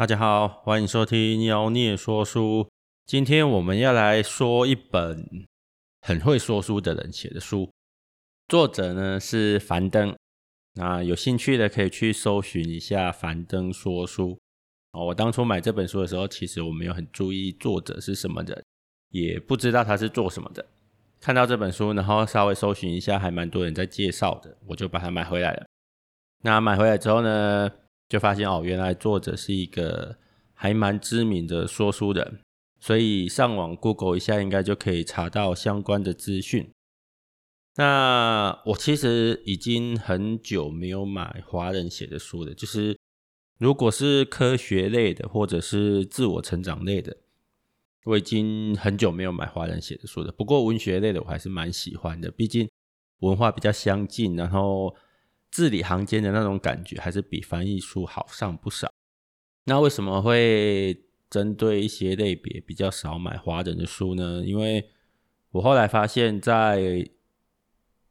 大家好，欢迎收听妖孽说书。今天我们要来说一本很会说书的人写的书，作者呢是樊登。那有兴趣的可以去搜寻一下樊登说书。哦，我当初买这本书的时候，其实我没有很注意作者是什么人，也不知道他是做什么的。看到这本书，然后稍微搜寻一下，还蛮多人在介绍的，我就把它买回来了。那买回来之后呢，就发现哦，原来作者是一个还蛮知名的说书人，所以上网 Google 一下，应该就可以查到相关的资讯。那我其实已经很久没有买华人写的书了，就是如果是科学类的或者是自我成长类的，我已经很久没有买华人写的书了。不过文学类的我还是蛮喜欢的，毕竟文化比较相近，然后。字里行间的那种感觉，还是比翻译书好上不少。那为什么会针对一些类别比较少买华人的书呢？因为我后来发现，在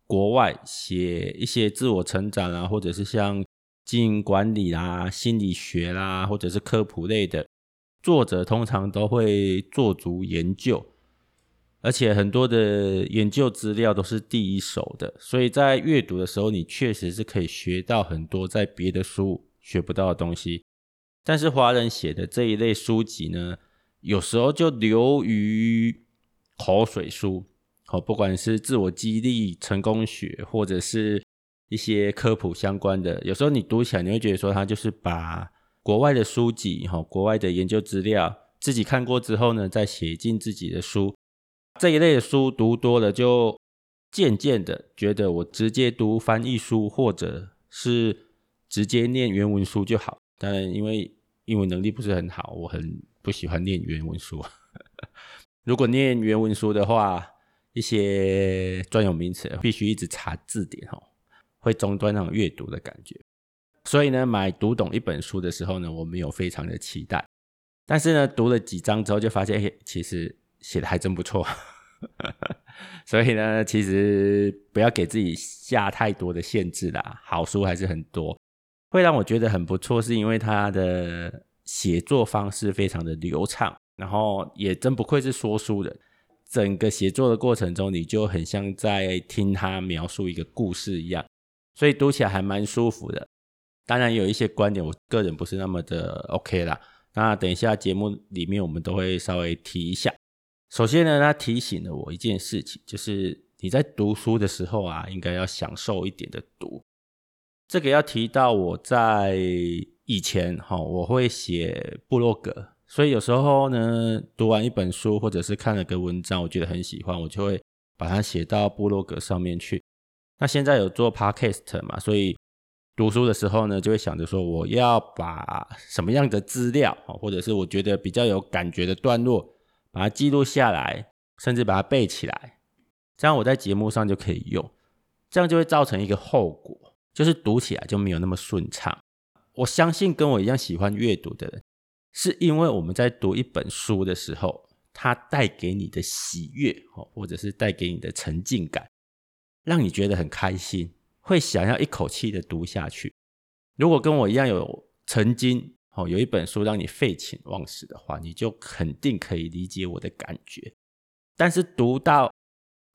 国外写一些自我成长啊，或者是像经营管理啦、心理学啦，或者是科普类的作者，通常都会做足研究。而且很多的研究资料都是第一手的，所以在阅读的时候，你确实是可以学到很多在别的书学不到的东西。但是华人写的这一类书籍呢，有时候就流于口水书，哦，不管是自我激励、成功学，或者是一些科普相关的，有时候你读起来你会觉得说，他就是把国外的书籍、哈国外的研究资料自己看过之后呢，再写进自己的书。这一类的书读多了，就渐渐的觉得我直接读翻译书，或者是直接念原文书就好。当然，因为英文能力不是很好，我很不喜欢念原文书。如果念原文书的话，一些专有名词必须一直查字典哦，会中断那种阅读的感觉。所以呢，买读懂一本书的时候呢，我没有非常的期待。但是呢，读了几章之后，就发现，嘿，其实。写的还真不错，所以呢，其实不要给自己下太多的限制啦。好书还是很多，会让我觉得很不错，是因为他的写作方式非常的流畅，然后也真不愧是说书人。整个写作的过程中，你就很像在听他描述一个故事一样，所以读起来还蛮舒服的。当然有一些观点，我个人不是那么的 OK 啦。那等一下节目里面我们都会稍微提一下。首先呢，他提醒了我一件事情，就是你在读书的时候啊，应该要享受一点的读。这个要提到我在以前哈，我会写部落格，所以有时候呢，读完一本书或者是看了个文章，我觉得很喜欢，我就会把它写到部落格上面去。那现在有做 podcast 嘛，所以读书的时候呢，就会想着说，我要把什么样的资料，或者是我觉得比较有感觉的段落。把它记录下来，甚至把它背起来，这样我在节目上就可以用。这样就会造成一个后果，就是读起来就没有那么顺畅。我相信跟我一样喜欢阅读的人，是因为我们在读一本书的时候，它带给你的喜悦，或者是带给你的沉浸感，让你觉得很开心，会想要一口气的读下去。如果跟我一样有曾经。哦，有一本书让你废寝忘食的话，你就肯定可以理解我的感觉。但是读到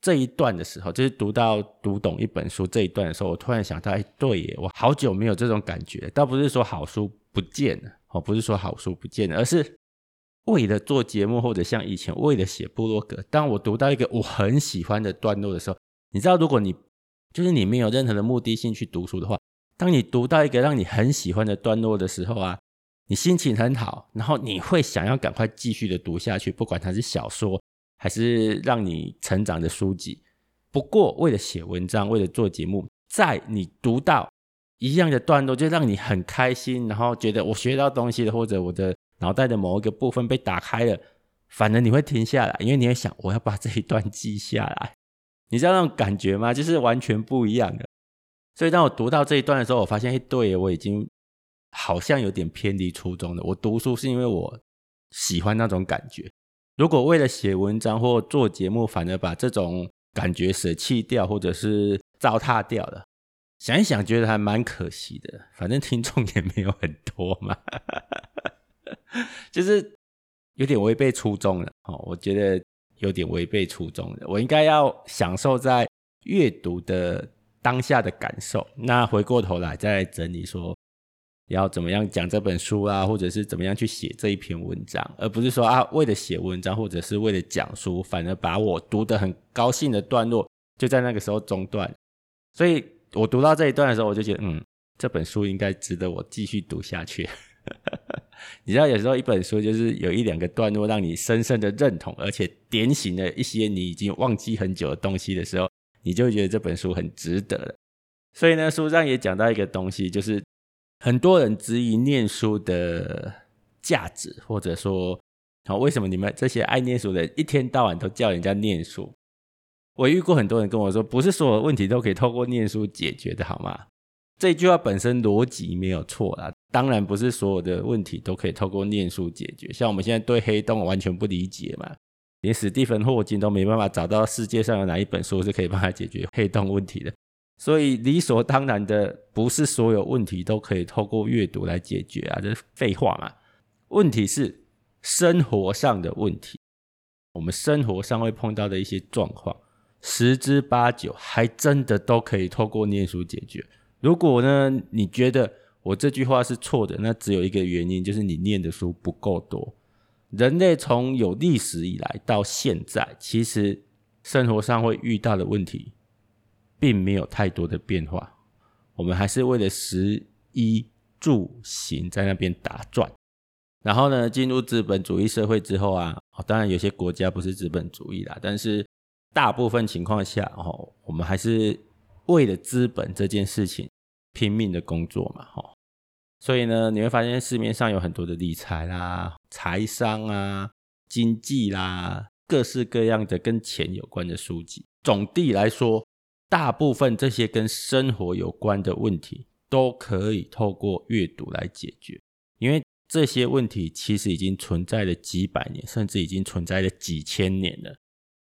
这一段的时候，就是读到读懂一本书这一段的时候，我突然想到，哎，对耶，我好久没有这种感觉。倒不是说好书不见了，哦，不是说好书不见了，而是为了做节目或者像以前为了写部落格，当我读到一个我很喜欢的段落的时候，你知道，如果你就是你没有任何的目的性去读书的话，当你读到一个让你很喜欢的段落的时候啊。你心情很好，然后你会想要赶快继续的读下去，不管它是小说还是让你成长的书籍。不过，为了写文章，为了做节目，在你读到一样的段落，就让你很开心，然后觉得我学到东西了，或者我的脑袋的某一个部分被打开了，反而你会停下来，因为你会想，我要把这一段记下来。你知道那种感觉吗？就是完全不一样的。所以，当我读到这一段的时候，我发现，哎，对，我已经。好像有点偏离初衷的。我读书是因为我喜欢那种感觉。如果为了写文章或做节目，反而把这种感觉舍弃掉，或者是糟蹋掉了，想一想觉得还蛮可惜的。反正听众也没有很多嘛。就是有点违背初衷了哦。我觉得有点违背初衷了。我应该要享受在阅读的当下的感受。那回过头来再整理说，要怎么样讲这本书啊，或者是怎么样去写这一篇文章，而不是说啊，为了写文章或者是为了讲书，反而把我读得很高兴的段落就在那个时候中断。所以我读到这一段的时候，我就觉得，嗯，这本书应该值得我继续读下去。你知道，有时候一本书就是有一两个段落让你深深的认同，而且点醒了一些你已经忘记很久的东西的时候，你就会觉得这本书很值得了。所以呢，书上也讲到一个东西，就是。很多人质疑念书的价值，或者说，好，为什么你们这些爱念书的一天到晚都叫人家念书？我遇过很多人跟我说，不是所有问题都可以透过念书解决的，好吗？这句话本身逻辑没有错啦，当然不是所有的问题都可以透过念书解决。像我们现在对黑洞完全不理解嘛，连史蒂芬霍金都没办法找到世界上有哪一本书是可以帮他解决黑洞问题的。所以理所当然的，不是所有问题都可以透过阅读来解决啊，这是废话嘛。问题是生活上的问题，我们生活上会碰到的一些状况，十之八九还真的都可以透过念书解决。如果呢，你觉得我这句话是错的，那只有一个原因，就是你念的书不够多。人类从有历史以来到现在，其实生活上会遇到的问题。并没有太多的变化，我们还是为了食衣住行在那边打转。然后呢，进入资本主义社会之后啊，当然有些国家不是资本主义啦，但是大部分情况下，哦，我们还是为了资本这件事情拼命的工作嘛，哈。所以呢，你会发现市面上有很多的理财啦、财商啊、经济啦，各式各样的跟钱有关的书籍。总的来说。大部分这些跟生活有关的问题，都可以透过阅读来解决，因为这些问题其实已经存在了几百年，甚至已经存在了几千年了。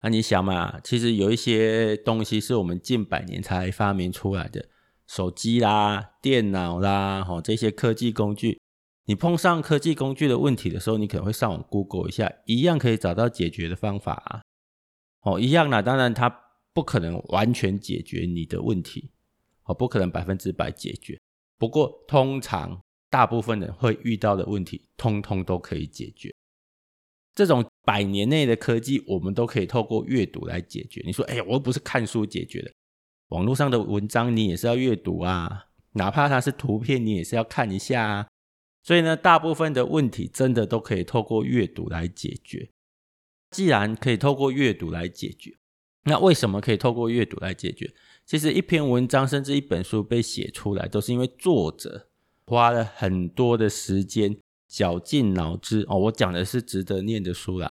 那你想嘛，其实有一些东西是我们近百年才发明出来的，手机啦、电脑啦，吼，这些科技工具，你碰上科技工具的问题的时候，你可能会上网 Google 一下，一样可以找到解决的方法啊。哦，一样啦，当然它。不可能完全解决你的问题，哦，不可能百分之百解决。不过，通常大部分人会遇到的问题，通通都可以解决。这种百年内的科技，我们都可以透过阅读来解决。你说，哎呀，我又不是看书解决的，网络上的文章你也是要阅读啊，哪怕它是图片，你也是要看一下啊。所以呢，大部分的问题真的都可以透过阅读来解决。既然可以透过阅读来解决，那为什么可以透过阅读来解决？其实一篇文章甚至一本书被写出来，都是因为作者花了很多的时间，绞尽脑汁哦。我讲的是值得念的书啦。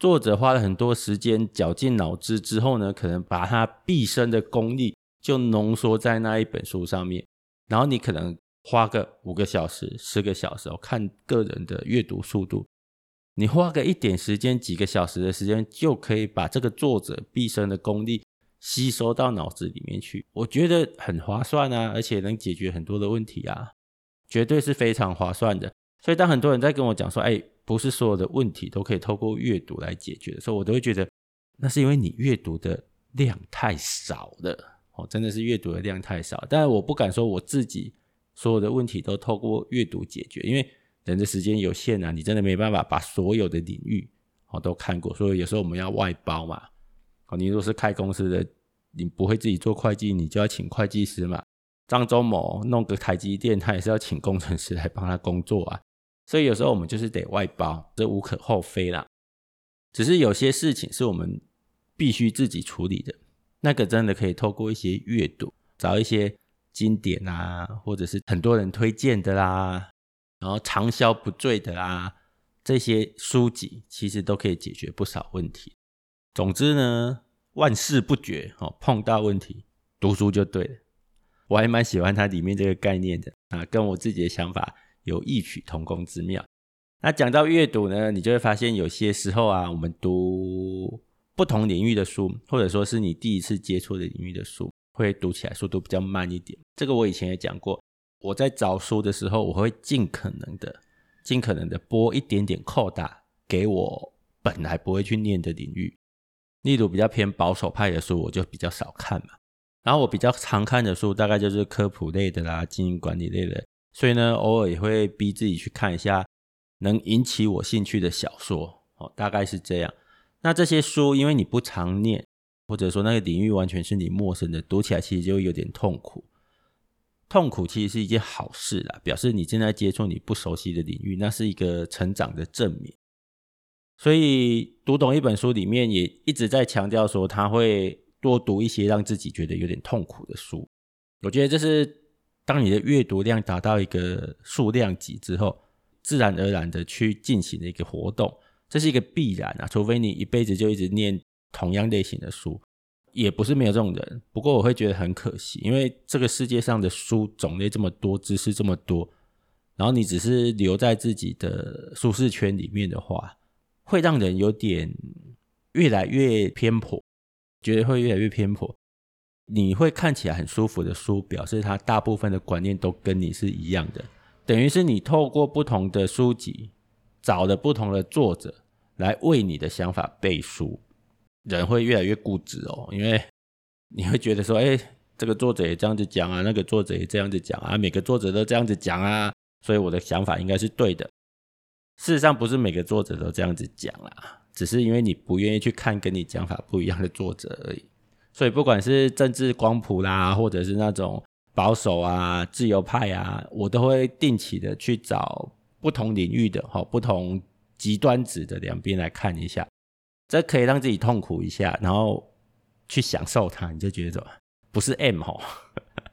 作者花了很多时间，绞尽脑汁之后呢，可能把他毕生的功力就浓缩在那一本书上面。然后你可能花个五个小时、十个小时，哦看个人的阅读速度。你花个一点时间，几个小时的时间，就可以把这个作者毕生的功力吸收到脑子里面去。我觉得很划算啊，而且能解决很多的问题啊，绝对是非常划算的。所以当很多人在跟我讲说，哎，不是所有的问题都可以透过阅读来解决的时候，我都会觉得那是因为你阅读的量太少了哦，真的是阅读的量太少。但是我不敢说我自己所有的问题都透过阅读解决，因为。人的时间有限啊，你真的没办法把所有的领域哦都看过，所以有时候我们要外包嘛。哦，你如果是开公司的，你不会自己做会计，你就要请会计师嘛。张忠谋弄个台积电，他也是要请工程师来帮他工作啊。所以有时候我们就是得外包，这无可厚非啦。只是有些事情是我们必须自己处理的，那个真的可以透过一些阅读，找一些经典啊，或者是很多人推荐的啦。然后长销不坠的啊，这些书籍其实都可以解决不少问题。总之呢，万事不绝哦，碰到问题读书就对了。我还蛮喜欢它里面这个概念的啊，跟我自己的想法有异曲同工之妙。那讲到阅读呢，你就会发现有些时候啊，我们读不同领域的书，或者说是你第一次接触的领域的书，会读起来速度比较慢一点。这个我以前也讲过。我在找书的时候，我会尽可能的尽可能的拨一点点扣打给我本来不会去念的领域。例如比较偏保守派的书，我就比较少看嘛。然后我比较常看的书，大概就是科普类的啦、经营管理类的。所以呢，偶尔也会逼自己去看一下能引起我兴趣的小说，哦，大概是这样。那这些书，因为你不常念，或者说那个领域完全是你陌生的，读起来其实就有点痛苦。痛苦其实是一件好事啦，表示你正在接触你不熟悉的领域，那是一个成长的证明。所以读懂一本书里面也一直在强调说，他会多读一些让自己觉得有点痛苦的书。我觉得这是当你的阅读量达到一个数量级之后，自然而然的去进行的一个活动，这是一个必然啊。除非你一辈子就一直念同样类型的书，也不是没有这种人。不过我会觉得很可惜，因为这个世界上的书种类这么多，知识这么多，然后你只是留在自己的舒适圈里面的话。会让人有点越来越偏颇，觉得会越来越偏颇。你会看起来很舒服的书，表示它大部分的观念都跟你是一样的，等于是你透过不同的书籍，找了不同的作者来为你的想法背书。人会越来越固执哦，因为你会觉得说，哎，这个作者也这样子讲啊，那个作者也这样子讲啊，每个作者都这样子讲啊，所以我的想法应该是对的。事实上，不是每个作者都这样子讲啦，只是因为你不愿意去看跟你讲法不一样的作者而已。所以，不管是政治光谱啦，或者是那种保守啊、自由派啊，我都会定期的去找不同领域的、哈不同极端值的两边来看一下，这可以让自己痛苦一下，然后去享受它，你就觉得不是 M 哈，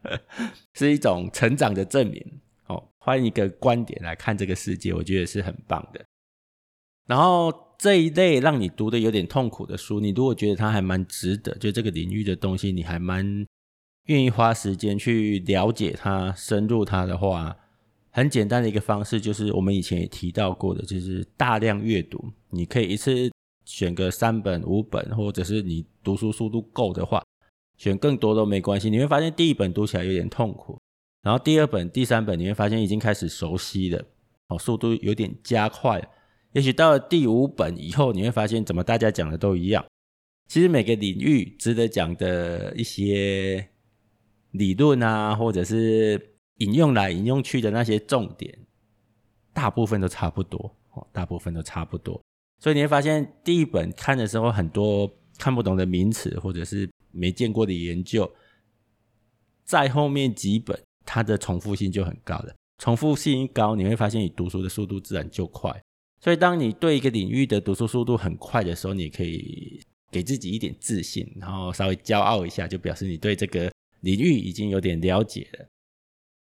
是一种成长的证明哦。换一个观点来看这个世界，我觉得是很棒的。然后这一类让你读的有点痛苦的书，你如果觉得它还蛮值得，就这个领域的东西，你还蛮愿意花时间去了解它、深入它的话，很简单的一个方式就是我们以前也提到过的，就是大量阅读。你可以一次选个三本、五本，或者是你读书速度够的话，选更多都没关系。你会发现第一本读起来有点痛苦。然后第二本、第三本，你会发现已经开始熟悉了，哦，速度有点加快。也许到了第五本以后，你会发现怎么大家讲的都一样。其实每个领域值得讲的一些理论啊，或者是引用来引用去的那些重点，大部分都差不多，哦，大部分都差不多。所以你会发现第一本看的时候，很多看不懂的名词，或者是没见过的研究，在后面几本。它的重复性就很高了，重复性一高，你会发现你读书的速度自然就快。所以，当你对一个领域的读书速度很快的时候，你可以给自己一点自信，然后稍微骄傲一下，就表示你对这个领域已经有点了解了。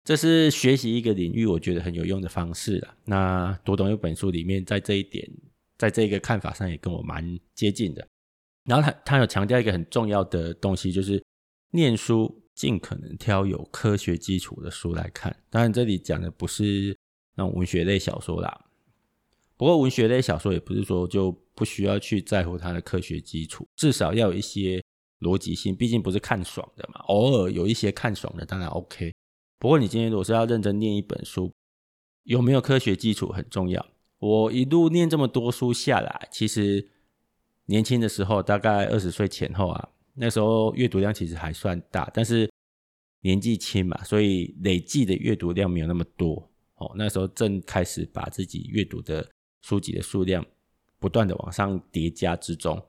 这是学习一个领域，我觉得很有用的方式了。那读懂一本书里面，在这一点，在这个看法上也跟我蛮接近的。然后他他有强调一个很重要的东西，就是念书。尽可能挑有科学基础的书来看，当然这里讲的不是那种文学类小说啦。不过文学类小说也不是说就不需要去在乎它的科学基础，至少要有一些逻辑性，毕竟不是看爽的嘛。偶尔有一些看爽的当然 OK，不过你今天如果是要认真念一本书，有没有科学基础很重要。我一路念这么多书下来，其实年轻的时候大概二十岁前后啊。那时候阅读量其实还算大，但是年纪轻嘛，所以累计的阅读量没有那么多。哦，那时候正开始把自己阅读的书籍的数量不断的往上叠加之中，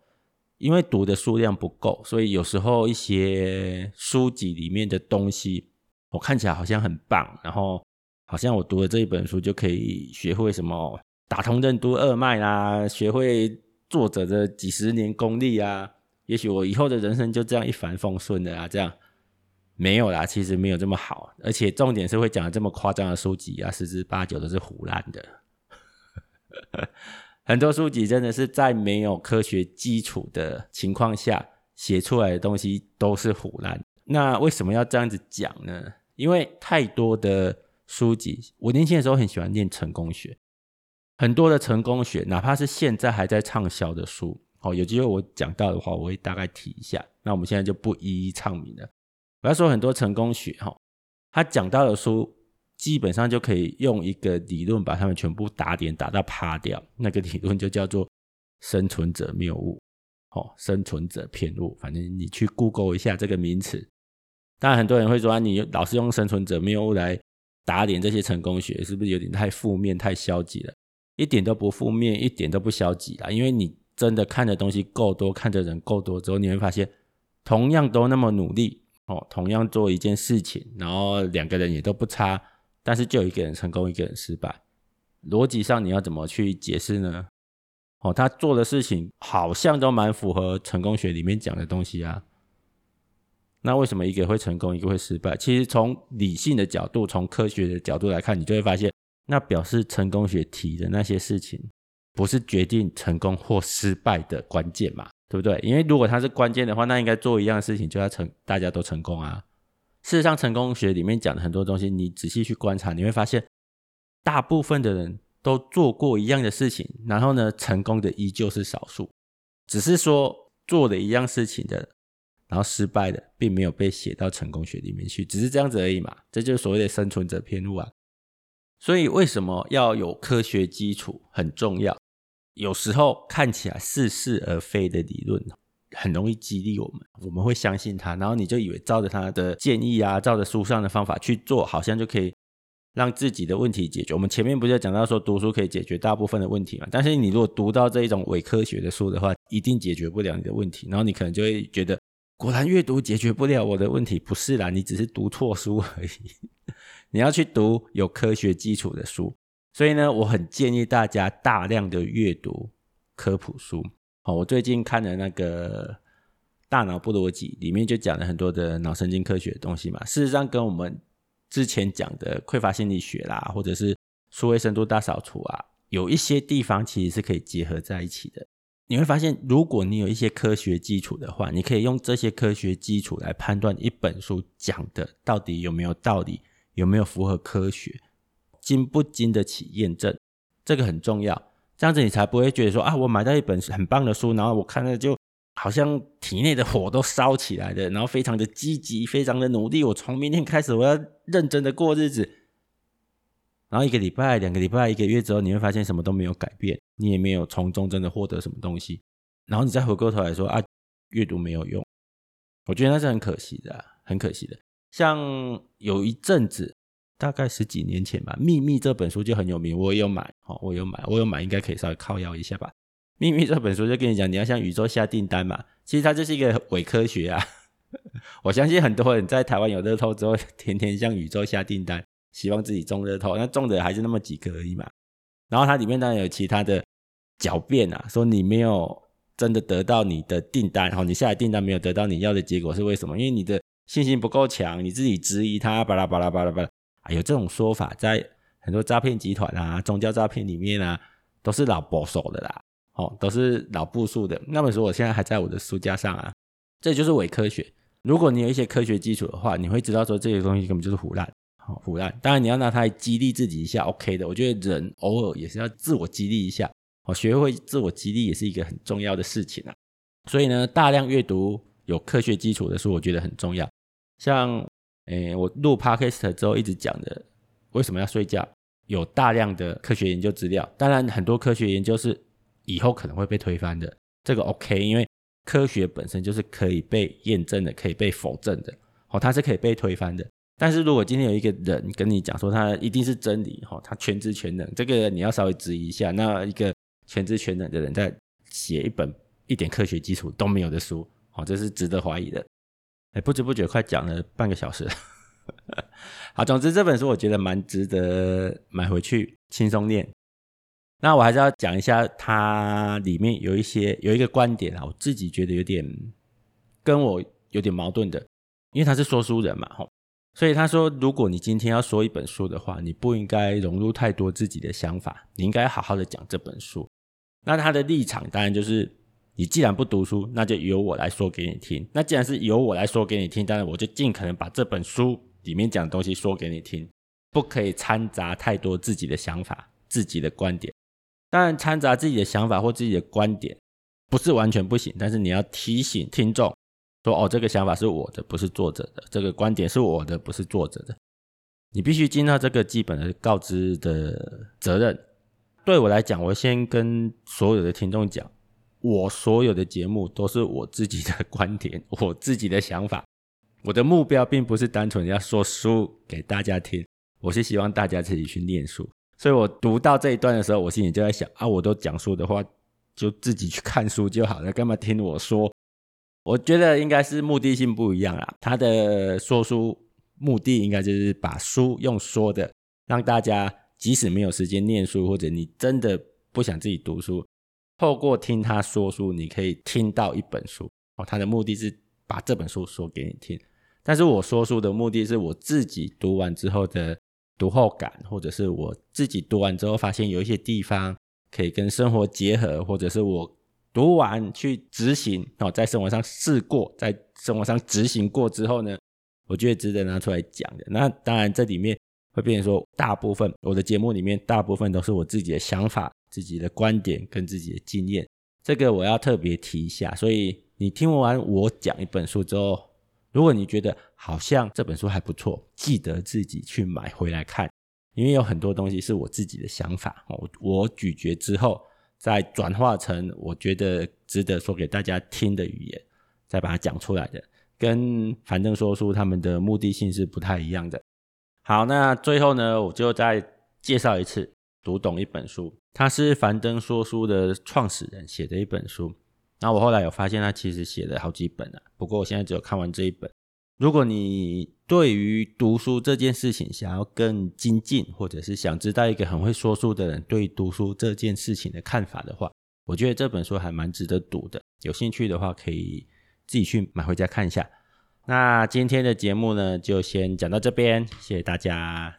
因为读的数量不够，所以有时候一些书籍里面的东西，我看起来好像很棒，然后好像我读了这一本书就可以学会什么打通任督二脉啦，学会作者的几十年功力啊。也许我以后的人生就这样一帆风顺的啊，这样没有啦，其实没有这么好，而且重点是会讲的这么夸张的书籍啊，十之八九都是胡乱的。很多书籍真的是在没有科学基础的情况下写出来的东西都是胡乱。那为什么要这样子讲呢？因为太多的书籍，我年轻的时候很喜欢念成功学，很多的成功学，哪怕是现在还在畅销的书。好，有机会我讲到的话，我会大概提一下。那我们现在就不一一唱名了。我要说很多成功学，哈，他讲到的书基本上就可以用一个理论把他们全部打点打到趴掉。那个理论就叫做生存者谬误，哦，生存者偏误。反正你去 Google 一下这个名词。当然，很多人会说啊，你老是用生存者谬误来打点这些成功学，是不是有点太负面、太消极了？一点都不负面，一点都不消极啊！因为你真的看的东西够多，看的人够多之后，你会发现，同样都那么努力哦，同样做一件事情，然后两个人也都不差，但是就一个人成功，一个人失败。逻辑上你要怎么去解释呢？哦，他做的事情好像都蛮符合成功学里面讲的东西啊。那为什么一个会成功，一个会失败？其实从理性的角度，从科学的角度来看，你就会发现，那表示成功学提的那些事情，不是决定成功或失败的关键嘛？对不对？因为如果它是关键的话，那应该做一样的事情就要成，大家都成功啊。事实上，成功学里面讲的很多东西，你仔细去观察，你会发现，大部分的人都做过一样的事情，然后呢，成功的依旧是少数，只是说做的一样事情的。然后失败的并没有被写到成功学里面去，只是这样子而已嘛。这就是所谓的生存者偏误啊。所以为什么要有科学基础很重要？有时候看起来似是而非的理论，很容易激励我们，我们会相信他，然后你就以为照着他的建议啊，照着书上的方法去做，好像就可以让自己的问题解决。我们前面不是讲到说读书可以解决大部分的问题嘛？但是你如果读到这一种伪科学的书的话，一定解决不了你的问题，然后你可能就会觉得。果然阅读解决不了我的问题，不是啦，你只是读错书而已。你要去读有科学基础的书，所以呢，我很建议大家大量的阅读科普书。好，我最近看了那个《大脑不逻辑》，里面就讲了很多的脑神经科学的东西嘛。事实上，跟我们之前讲的匮乏心理学啦，或者是数位深度大扫除啊，有一些地方其实是可以结合在一起的。你会发现，如果你有一些科学基础的话，你可以用这些科学基础来判断一本书讲的到底有没有道理，有没有符合科学，经不经得起验证，这个很重要。这样子你才不会觉得说啊，我买到一本很棒的书，然后我看了就好像体内的火都烧起来了，然后非常的积极，非常的努力，我从明天开始我要认真的过日子。然后一个礼拜、两个礼拜、一个月之后，你会发现什么都没有改变，你也没有从中真的获得什么东西。然后你再回过头来说啊，阅读没有用，我觉得那是很可惜的，很可惜的。像有一阵子，大概十几年前吧，《秘密》这本书就很有名，我有买，哦，我有买，我有买，应该可以稍微靠腰一下吧。《秘密》这本书就跟你讲，你要向宇宙下订单嘛，其实它就是一个伪科学啊。我相信很多人在台湾有乐透之后，天天向宇宙下订单。希望自己中乐透，那中的还是那么几个而已嘛。然后它里面当然有其他的狡辩啊，说你没有真的得到你的订单，然后你下来订单没有得到你要的结果是为什么？因为你的信心不够强，你自己质疑他，巴拉巴拉巴拉巴拉。啊，有这种说法，在很多诈骗集团啊、宗教诈骗里面啊，都是老保守的啦，哦，都是老部署的。那么说，我现在还在我的书架上啊，这就是伪科学。如果你有一些科学基础的话，你会知道说这些东西根本就是唬烂。腐烂，当然你要拿它来激励自己一下，OK 的。我觉得人偶尔也是要自我激励一下，哦，学会自我激励也是一个很重要的事情啊。所以呢，大量阅读有科学基础的书，我觉得很重要。像，诶，我录 Podcast 之后一直讲的，为什么要睡觉？有大量的科学研究资料，当然很多科学研究是以后可能会被推翻的，这个 OK，因为科学本身就是可以被验证的，可以被否证的，哦，它是可以被推翻的。但是如果今天有一个人跟你讲说他一定是真理，哈，他全知全能，这个你要稍微质疑一下。那一个全知全能的人在写一本一点科学基础都没有的书，哦，这是值得怀疑的。哎，不知不觉快讲了半个小时。好，总之这本书我觉得蛮值得买回去轻松念。那我还是要讲一下，它里面有一些有一个观点啊，我自己觉得有点跟我有点矛盾的，因为他是说书人嘛，吼。所以他说，如果你今天要说一本书的话，你不应该融入太多自己的想法，你应该好好的讲这本书。那他的立场当然就是，你既然不读书，那就由我来说给你听。那既然是由我来说给你听，当然我就尽可能把这本书里面讲的东西说给你听，不可以掺杂太多自己的想法、自己的观点。当然，掺杂自己的想法或自己的观点不是完全不行，但是你要提醒听众。说哦，这个想法是我的，不是作者的；这个观点是我的，不是作者的。你必须尽到这个基本的告知的责任。对我来讲，我先跟所有的听众讲，我所有的节目都是我自己的观点，我自己的想法。我的目标并不是单纯要说书给大家听，我是希望大家自己去念书。所以我读到这一段的时候，我心里就在想啊，我都讲书的话，就自己去看书就好了，干嘛听我说？我觉得应该是目的性不一样啦。他的说书目的应该就是把书用说的，让大家即使没有时间念书，或者你真的不想自己读书，透过听他说书，你可以听到一本书。哦，他的目的是把这本书说给你听。但是我说书的目的是我自己读完之后的读后感，或者是我自己读完之后发现有一些地方可以跟生活结合，或者是我读完去执行哦，在生活上试过，在生活上执行过之后呢，我觉得值得拿出来讲的。那当然这里面会变成说，大部分我的节目里面大部分都是我自己的想法、自己的观点跟自己的经验，这个我要特别提一下。所以你听完我讲一本书之后，如果你觉得好像这本书还不错，记得自己去买回来看，因为有很多东西是我自己的想法，我我咀嚼之后再转化成我觉得值得说给大家听的语言，再把它讲出来的，跟反正说书他们的目的性是不太一样的。好，那最后呢，我就再介绍一次，读懂一本书，他是樊登说书的创始人写的一本书。那我后来有发现，他其实写了好几本啊。不过我现在只有看完这一本。如果你对于读书这件事情想要更精进，或者是想知道一个很会说书的人对读书这件事情的看法的话，我觉得这本书还蛮值得读的。有兴趣的话，可以自己去买回家看一下。那今天的节目呢，就先讲到这边，谢谢大家。